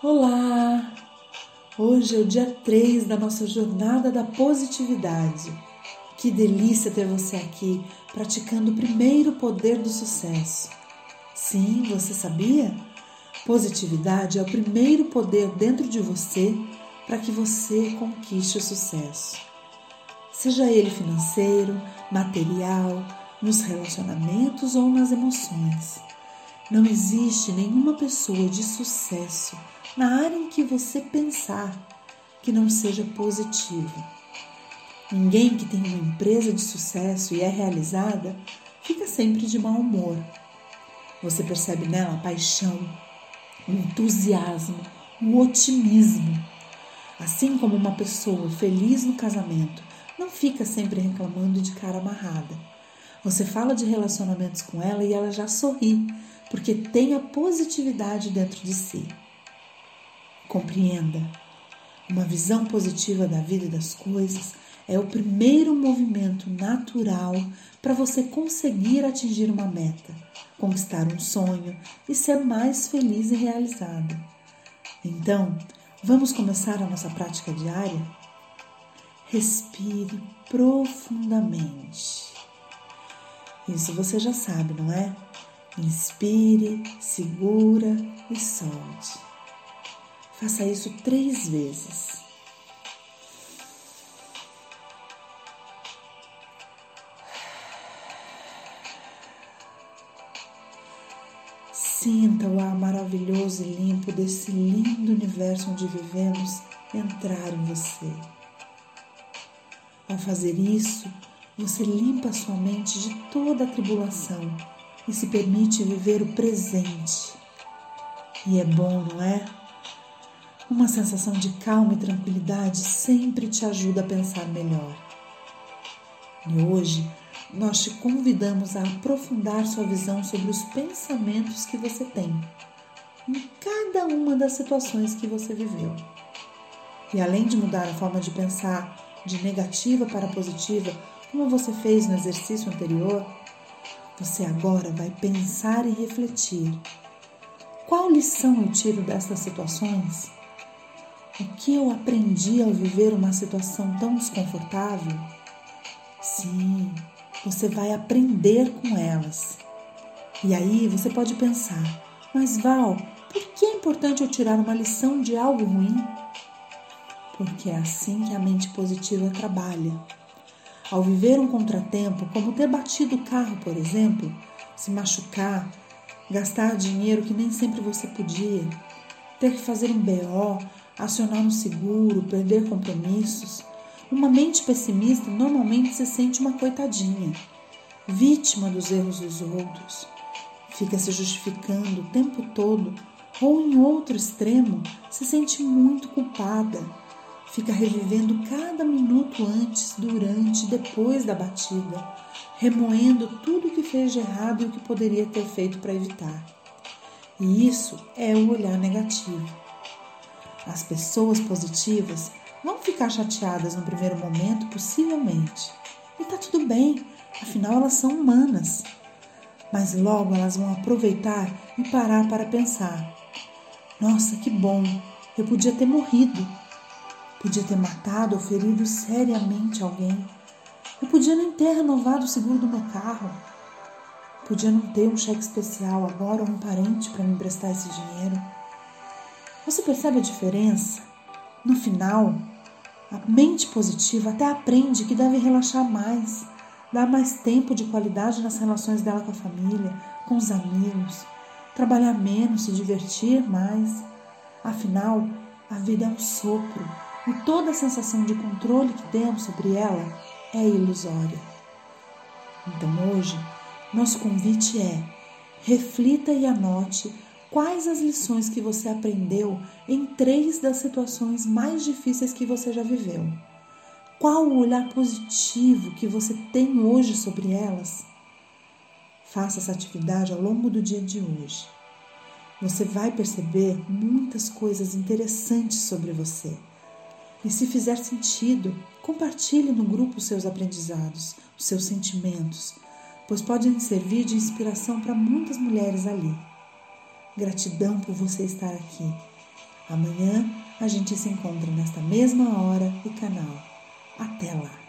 Olá! Hoje é o dia 3 da nossa jornada da positividade. Que delícia ter você aqui praticando o primeiro poder do sucesso. Sim, você sabia? Positividade é o primeiro poder dentro de você para que você conquiste o sucesso. Seja ele financeiro, material, nos relacionamentos ou nas emoções. Não existe nenhuma pessoa de sucesso na área em que você pensar que não seja positiva. Ninguém que tem uma empresa de sucesso e é realizada fica sempre de mau humor. Você percebe nela paixão, o entusiasmo, o otimismo. Assim como uma pessoa feliz no casamento não fica sempre reclamando de cara amarrada. Você fala de relacionamentos com ela e ela já sorri, porque tem a positividade dentro de si. Compreenda. Uma visão positiva da vida e das coisas é o primeiro movimento natural para você conseguir atingir uma meta, conquistar um sonho e ser mais feliz e realizada. Então, vamos começar a nossa prática diária? Respire profundamente. Isso você já sabe, não é? Inspire, segura e solte. Faça isso três vezes. Sinta o ar maravilhoso e limpo desse lindo universo onde vivemos entrar em você. Ao fazer isso, você limpa sua mente de toda a tribulação e se permite viver o presente. E é bom, não é? Uma sensação de calma e tranquilidade sempre te ajuda a pensar melhor. E hoje nós te convidamos a aprofundar sua visão sobre os pensamentos que você tem em cada uma das situações que você viveu. E além de mudar a forma de pensar de negativa para positiva, como você fez no exercício anterior, você agora vai pensar e refletir. Qual lição eu tiro dessas situações? O que eu aprendi ao viver uma situação tão desconfortável? Sim, você vai aprender com elas. E aí você pode pensar: mas Val, por que é importante eu tirar uma lição de algo ruim? Porque é assim que a mente positiva trabalha. Ao viver um contratempo, como ter batido o carro, por exemplo, se machucar, gastar dinheiro que nem sempre você podia, ter que fazer um BO acionar um seguro, perder compromissos. Uma mente pessimista normalmente se sente uma coitadinha, vítima dos erros dos outros. Fica se justificando o tempo todo, ou em outro extremo, se sente muito culpada. Fica revivendo cada minuto antes, durante e depois da batida, remoendo tudo o que fez de errado e o que poderia ter feito para evitar. E isso é o olhar negativo. As pessoas positivas vão ficar chateadas no primeiro momento, possivelmente. E tá tudo bem, afinal elas são humanas. Mas logo elas vão aproveitar e parar para pensar: nossa, que bom, eu podia ter morrido. Podia ter matado ou ferido seriamente alguém. Eu podia nem ter renovado o seguro do meu carro. Podia não ter um cheque especial agora ou um parente para me emprestar esse dinheiro. Você percebe a diferença? No final, a mente positiva até aprende que deve relaxar mais, dar mais tempo de qualidade nas relações dela com a família, com os amigos, trabalhar menos, se divertir mais. Afinal, a vida é um sopro e toda a sensação de controle que temos sobre ela é ilusória. Então hoje, nosso convite é: reflita e anote Quais as lições que você aprendeu em três das situações mais difíceis que você já viveu? Qual o olhar positivo que você tem hoje sobre elas? Faça essa atividade ao longo do dia de hoje. Você vai perceber muitas coisas interessantes sobre você. E se fizer sentido, compartilhe no grupo os seus aprendizados, os seus sentimentos, pois podem servir de inspiração para muitas mulheres ali. Gratidão por você estar aqui. Amanhã a gente se encontra nesta mesma hora e canal. Até lá!